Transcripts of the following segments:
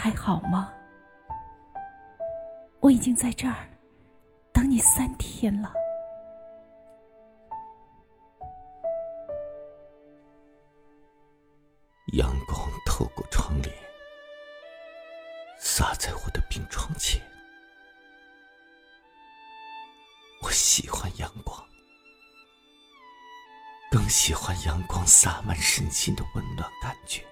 还好吗？我已经在这儿等你三天了。阳光透过窗帘，洒在我的病床前。我喜欢阳光，更喜欢阳光洒满身心的温暖感觉。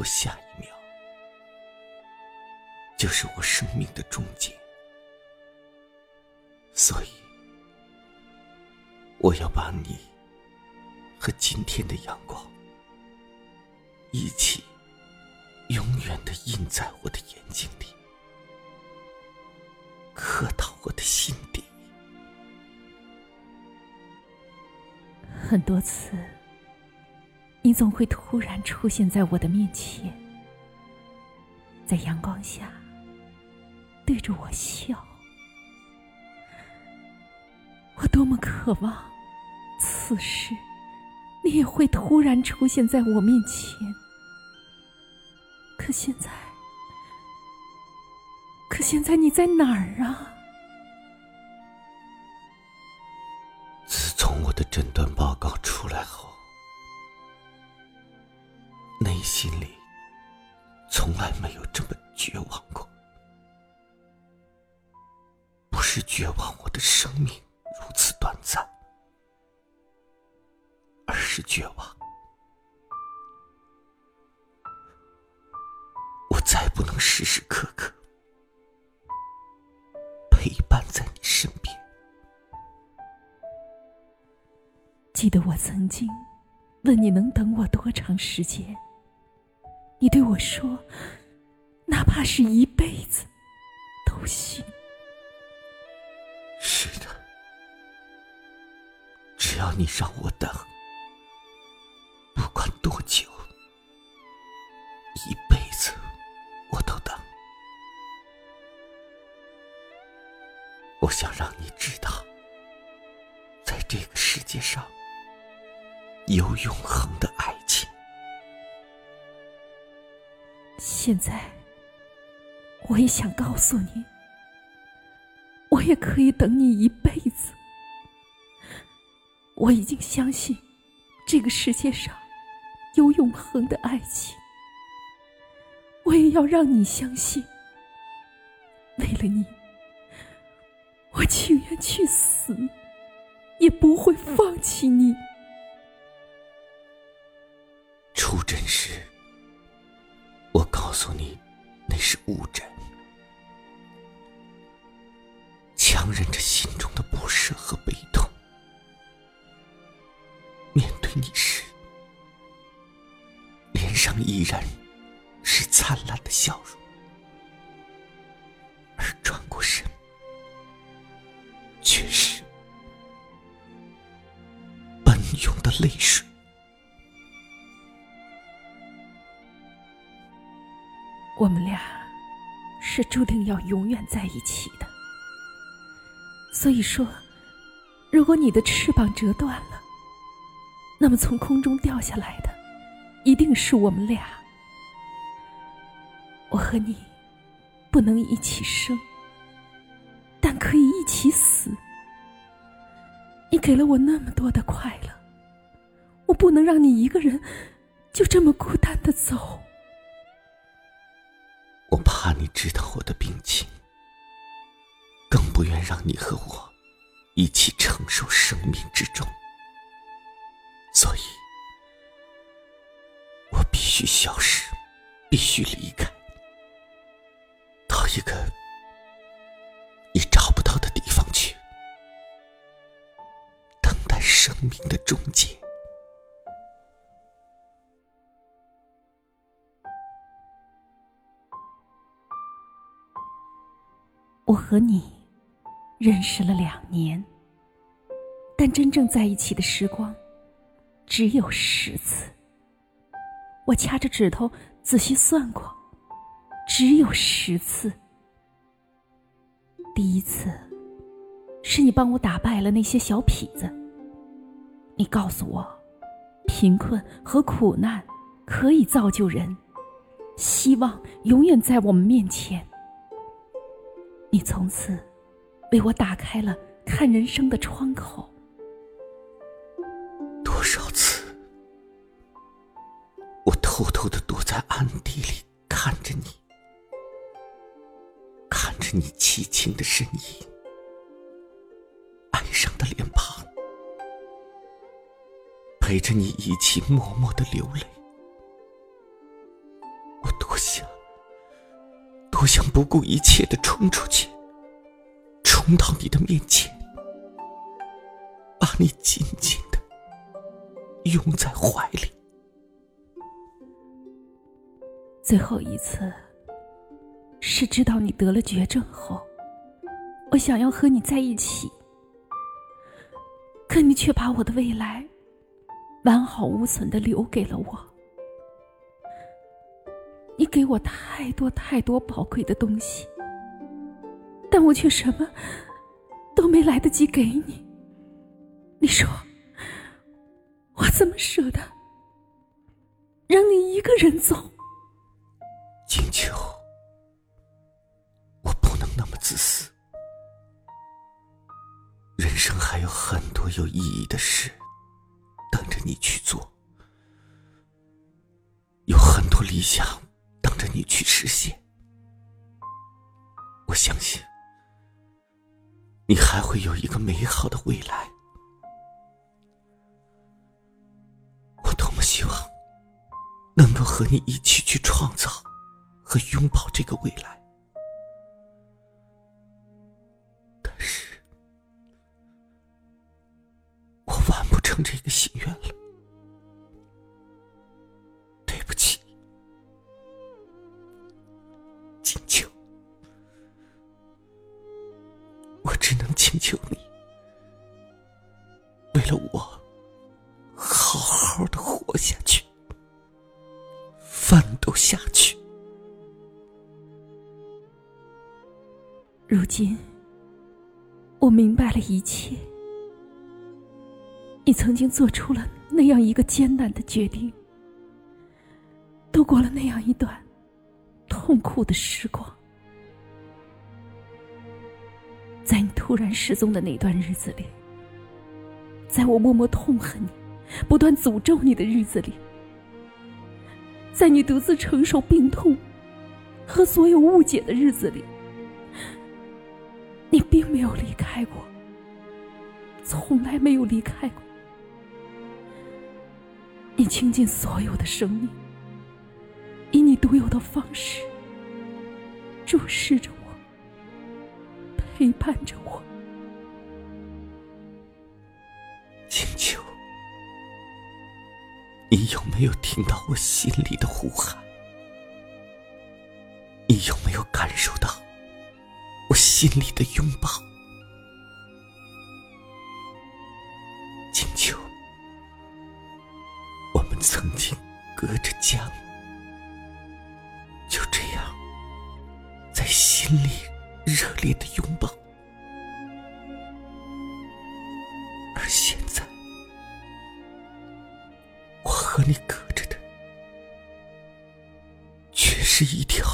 我下一秒，就是我生命的终结。所以，我要把你和今天的阳光一起，永远的印在我的眼睛里，刻到我的心底。很多次。你总会突然出现在我的面前，在阳光下对着我笑。我多么渴望，此时你也会突然出现在我面前。可现在，可现在你在哪儿啊？自从我的诊断报告出来后。心里从来没有这么绝望过，不是绝望我的生命如此短暂，而是绝望我再不能时时刻刻陪伴在你身边。记得我曾经问你能等我多长时间？你对我说：“哪怕是一辈子，都行。”是的，只要你让我等，不管多久，一辈子我都等。我想让你知道，在这个世界上，有永恒的现在，我也想告诉你，我也可以等你一辈子。我已经相信，这个世界上有永恒的爱情。我也要让你相信，为了你，我情愿去死，也不会放弃你。出诊时。告诉你，那是误诊。强忍着心中的不舍和悲痛，面对你时，脸上依然是灿烂的笑容，注定要永远在一起的，所以说，如果你的翅膀折断了，那么从空中掉下来的一定是我们俩。我和你不能一起生，但可以一起死。你给了我那么多的快乐，我不能让你一个人就这么孤单的走。我怕你知道我的病情，更不愿让你和我一起承受生命之重，所以，我必须消失，必须离开，到一个你找不到的地方去，等待生命的终结。我和你认识了两年，但真正在一起的时光只有十次。我掐着指头仔细算过，只有十次。第一次是你帮我打败了那些小痞子，你告诉我，贫困和苦难可以造就人，希望永远在我们面前。你从此为我打开了看人生的窗口。多少次，我偷偷的躲在暗地里看着你，看着你凄清的身影，哀伤的脸庞，陪着你一起默默的流泪。我想不顾一切的冲出去，冲到你的面前，把你紧紧的拥在怀里。最后一次，是知道你得了绝症后，我想要和你在一起，可你却把我的未来完好无损的留给了我。你给我太多太多宝贵的东西，但我却什么都没来得及给你。你说，我怎么舍得让你一个人走？金秋，我不能那么自私。人生还有很多有意义的事等着你去做，有很多理想。着你去实现，我相信你还会有一个美好的未来。我多么希望能够和你一起去创造和拥抱这个未来，但是我完不成这个心愿了。请求你，为了我，好好的活下去，奋斗下去。如今，我明白了一切。你曾经做出了那样一个艰难的决定，度过了那样一段痛苦的时光。在你突然失踪的那段日子里，在我默默痛恨你、不断诅咒你的日子里，在你独自承受病痛和所有误解的日子里，你并没有离开过，从来没有离开过。你倾尽所有的生命，以你独有的方式注视着我。陪伴着我，青秋，你有没有听到我心里的呼喊？你有没有感受到我心里的拥抱？青秋，我们曾经隔着江，就这样在心里热烈的拥抱。而现在我和你隔着的，却是一条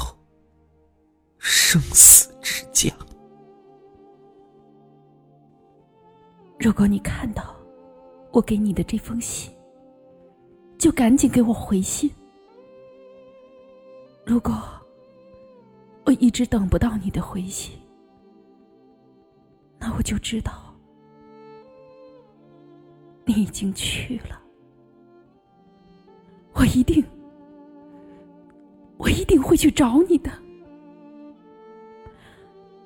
生死之江。如果你看到我给你的这封信，就赶紧给我回信。如果我一直等不到你的回信，那我就知道你已经去了。我一定，我一定会去找你的。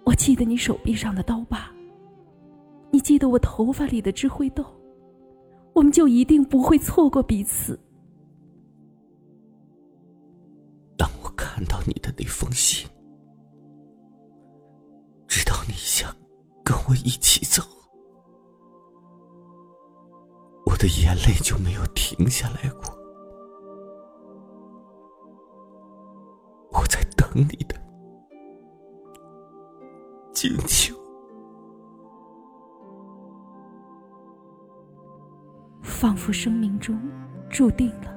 我记得你手臂上的刀疤，你记得我头发里的智慧豆，我们就一定不会错过彼此。当我看到你的那封信，知道你想跟我一起走，我的眼泪就没有停下来过。我在等你的静秋。仿佛生命中注定了，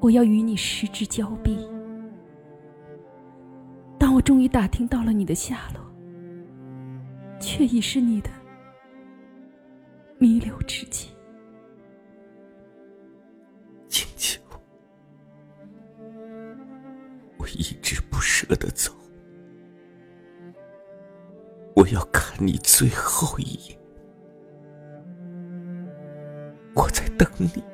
我要与你失之交臂。终于打听到了你的下落，却已是你的弥留之际。静秋，我一直不舍得走，我要看你最后一眼。我在等你，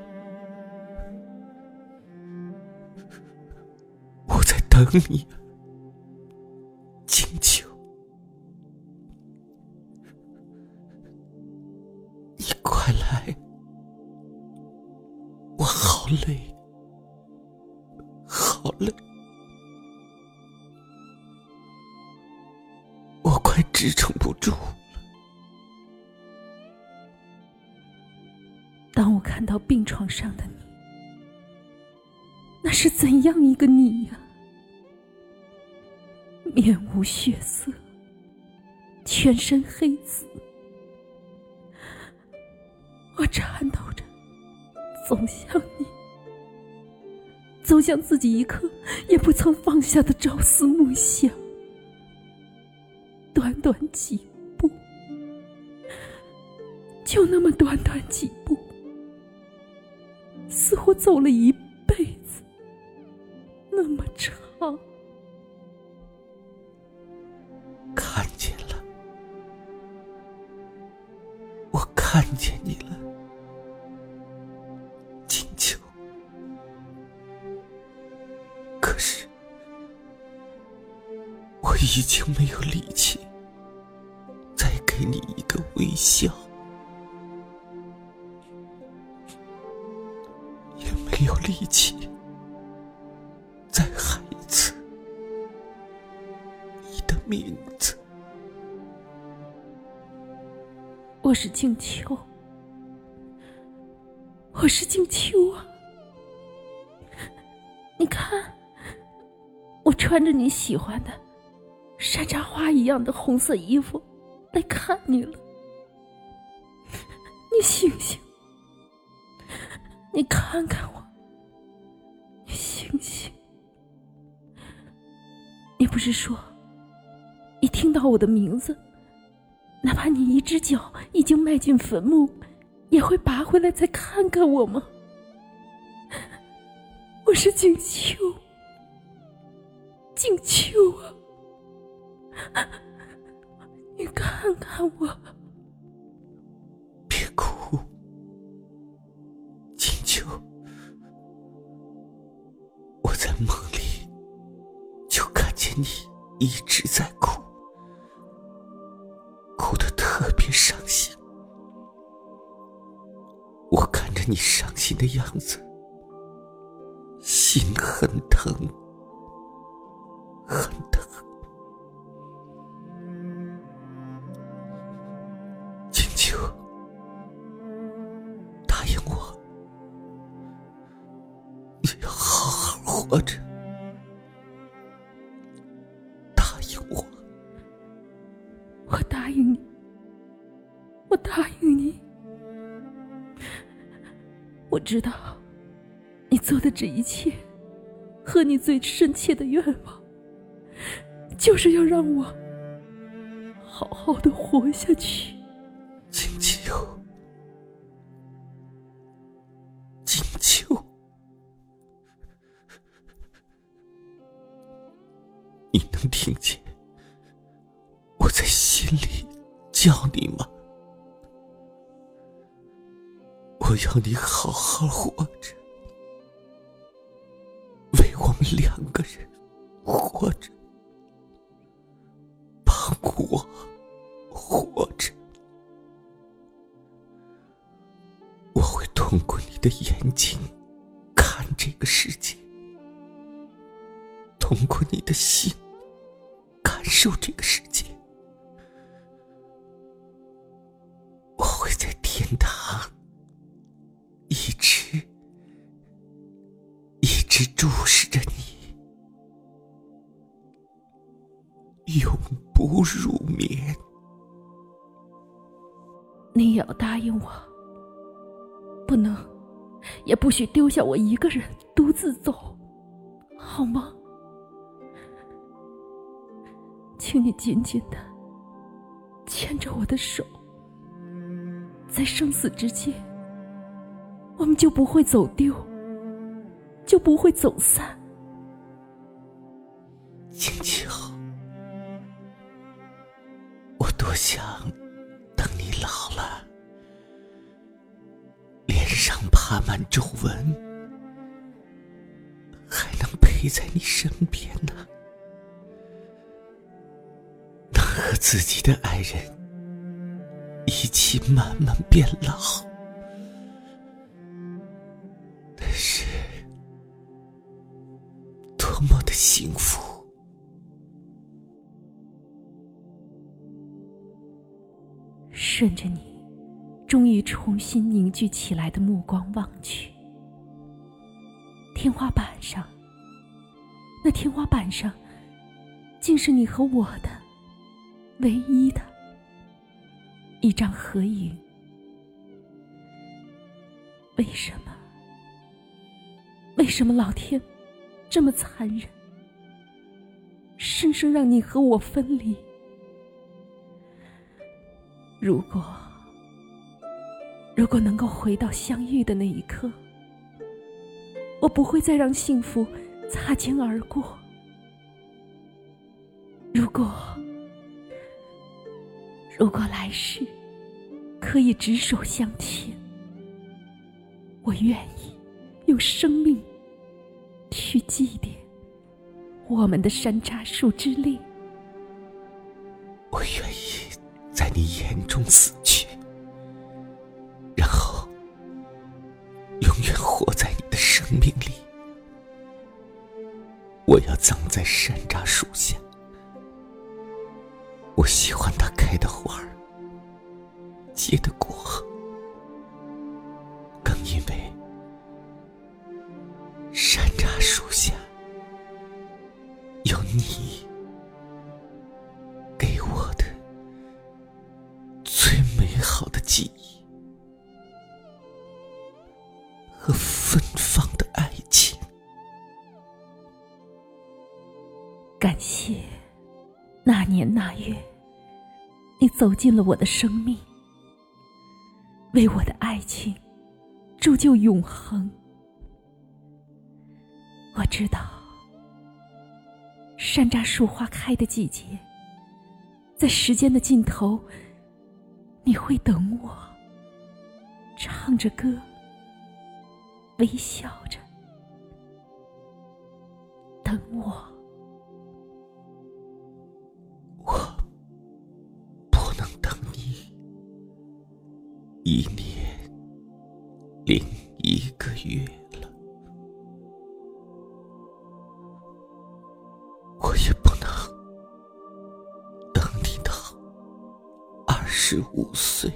我在等你，好累，我快支撑不住了。当我看到病床上的你，那是怎样一个你呀？面无血色，全身黑紫，我颤抖着走向你，走向自己一刻也不曾放下的朝思暮想。短短几步，就那么短短几步。似乎走了一辈子，那么长。看见了，我看见你了，已经没有力气再给你一个微笑。也没有力气再喊一次你的名字。我是静秋，我是静秋啊！你看，我穿着你喜欢的山茶花一样的红色衣服来看你了。你醒醒，你看看我。星星，你不是说，一听到我的名字，哪怕你一只脚已经迈进坟墓，也会拔回来再看看我吗？我是静秋，静秋啊，你看看我。别哭，青丘，我在梦里就看见你一直在哭，哭得特别伤心。我看着你伤心的样子，心很疼，很好活着。我我答应你，我答应你。我知道，你做的这一切，和你最深切的愿望，就是要让我好好的活下去。金秋，金秋，你能听见我在心里叫你吗？我要你好好活着，为我们两个人活着，帮我活着。我会通过你的眼睛看这个世界，通过你的心受这个世界我会在天堂一直一直注视着你永不入眠。你也要答应我不能也不许丢下我一个人独自走好吗？请你紧紧的牵着我的手，在生死之间，我们就不会走丢，就不会走散。青秋，我多想等你老了，脸上爬满皱纹，还能陪在你身边呢。和自己的爱人一起慢慢变老，那是多么的幸福！顺着你终于重新凝聚起来的目光望去，天花板上，那天花板上，竟是你和我的。唯一的一张合影，为什么？为什么老天这么残忍，生生让你和我分离？如果，如果能够回到相遇的那一刻，我不会再让幸福擦肩而过。如果。如果来世可以执手相牵，我愿意用生命去祭奠我们的山楂树之恋。我愿意在你眼中死去，然后永远活在你的生命里。我要葬在山楂树下。我喜欢它开的花儿，结的果，更因为山楂树下有你。年那月。你走进了我的生命，为我的爱情铸就永恒。我知道，山楂树花开的季节，在时间的尽头，你会等我，唱着歌，微笑着，等我。我也不能等你到二十五岁。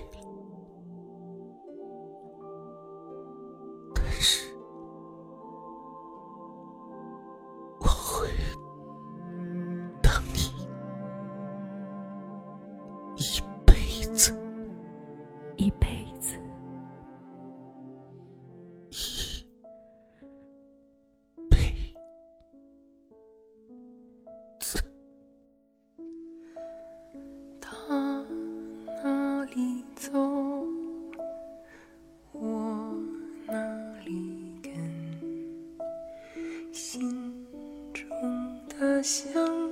想